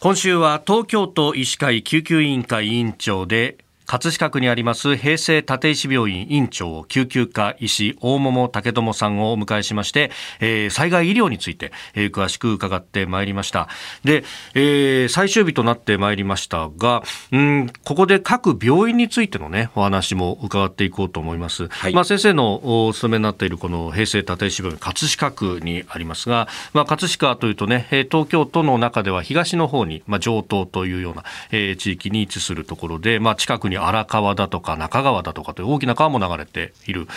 今週は東京都医師会救急委員会委員長で葛飾区にあります平成立石病院院長救急科医師大桃武智さんをお迎えしまして、えー、災害医療について、えー、詳しく伺ってまいりました。で、えー、最終日となってまいりましたがうんここで各病院についてのねお話も伺っていこうと思います、はい、まあ、先生のお勤めになっているこの平成立石病院葛飾区にありますが、まあ、葛飾というとね東京都の中では東の方に、まあ、上東というような、えー、地域に位置するところで、まあ、近くに荒川だとか中川だとかという大きな川も流れている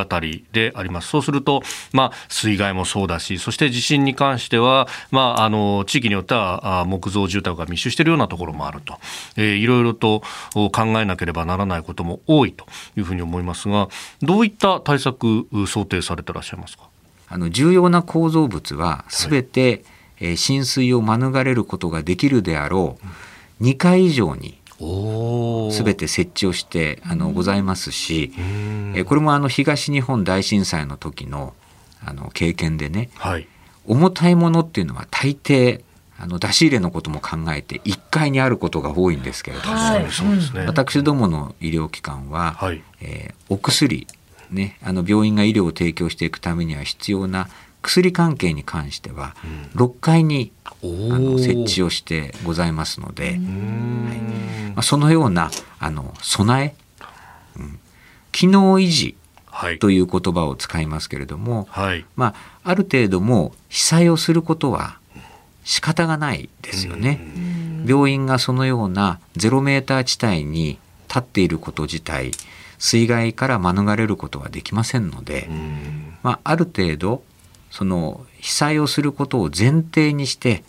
あたりであります。そうすると、まあ、水害もそうだし、そして地震に関しては、まあ、あの、地域によっては木造住宅が密集しているようなところもあると、えー、いろいろと考えなければならないことも多いというふうに思いますが、どういった対策想定されてらっしゃいますか？あの重要な構造物はすべて、はい、えー、浸水を免れることができるであろう2階以上にすべて設置をしてあのございますし、えこれもあの東日本大震災の時のあの経験でね、はい、重たいものっていうのは大抵あの出し入れのことも考えて1階にあることが多いんですけれども、はい、私どもの医療機関は、はい、えー、お薬、ね、あの病院が医療を提供していくためには必要な薬関係に関しては6階に、あの設置をしてございますので、はい。まあ、そのようなあの備え、うん、機能維持という言葉を使いますけれども、はい、まあ、ある程度も被災をすることは仕方がないですよね。病院がそのようなゼロメーター地帯に立っていること自体水害から免れることはできませんので、まあ、ある程度その被災をすることを前提にして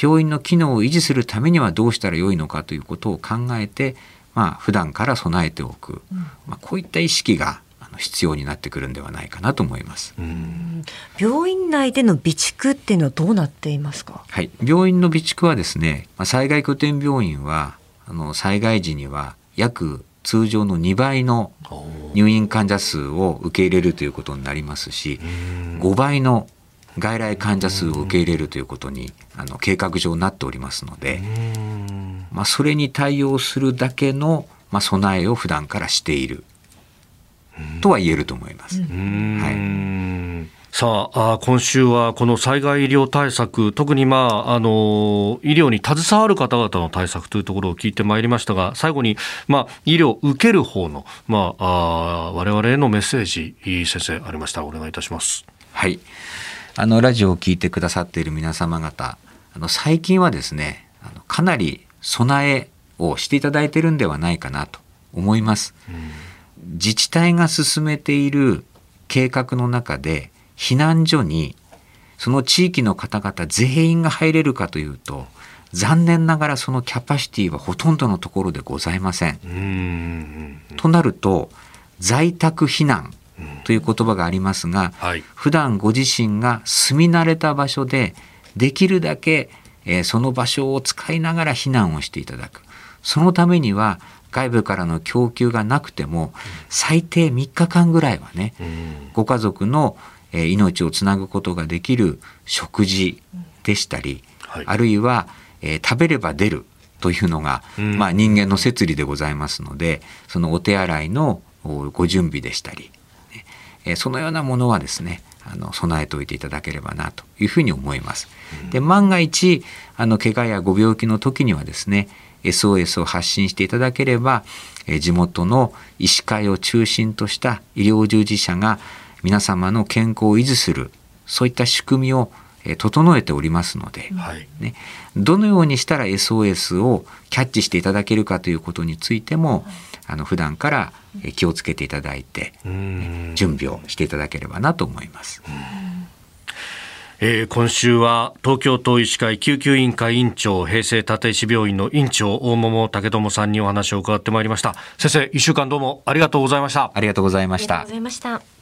病院の機能を維持するためにはどうしたらよいのかということを考えて、まあ普段から備えておく、まあ、こういった意識が必要になってくるんではないかなと思います。病院内での備蓄っていうのはどうなっていますか？はい、病院の備蓄はですね、まあ、災害拠点病院はあの災害時には約通常の2倍の入院患者数を受け入れるということになりますし5倍の外来患者数を受け入れるということにあの計画上なっておりますので、まあ、それに対応するだけの、まあ、備えを普段からしているとは言えると思います。はいさあ今週はこの災害医療対策、特に、まあ、あの医療に携わる方々の対策というところを聞いてまいりましたが、最後に、まあ、医療を受ける方の、まあ、我々へのメッセージ、先生、ありましたらお願いいたします。はいあのラジオを聞いてくださっている皆様方、あの最近はですね、あのかなり備えをしていただいているんではないかなと思います。うん、自治体が進めている計画の中で避難所にその地域の方々全員が入れるかというと残念ながらそのキャパシティはほとんどのところでございません。となると在宅避難という言葉がありますが、はい、普段ご自身が住み慣れた場所でできるだけ、えー、その場所を使いながら避難をしていただく。そのためには外部からの供給がなくても最低3日間ぐらいはね、ご家族のえ命をつなぐことができる食事でしたり、はい、あるいは、えー、食べれば出るというのが、うん、まあ、人間の摂理でございますのでそのお手洗いのご準備でしたり、えー、そのようなものはですねあの備えておいていただければなというふうに思います。で万が一あの怪我やご病気の時にはですね SOS を発信していただければ、えー、地元の医師会を中心とした医療従事者が皆様の健康を維持するそういった仕組みを整えておりますので、はい、ね、どのようにしたら SOS をキャッチしていただけるかということについてもあの普段から気をつけていただいて準備をしていただければなと思います。えー、今週は東京都医師会救急委員会委員長平成立石病院の院長大桃武智さんにお話を伺ってまいりました。先生一週間どうもありがとうございました。ありがとうございました。ありがとうございました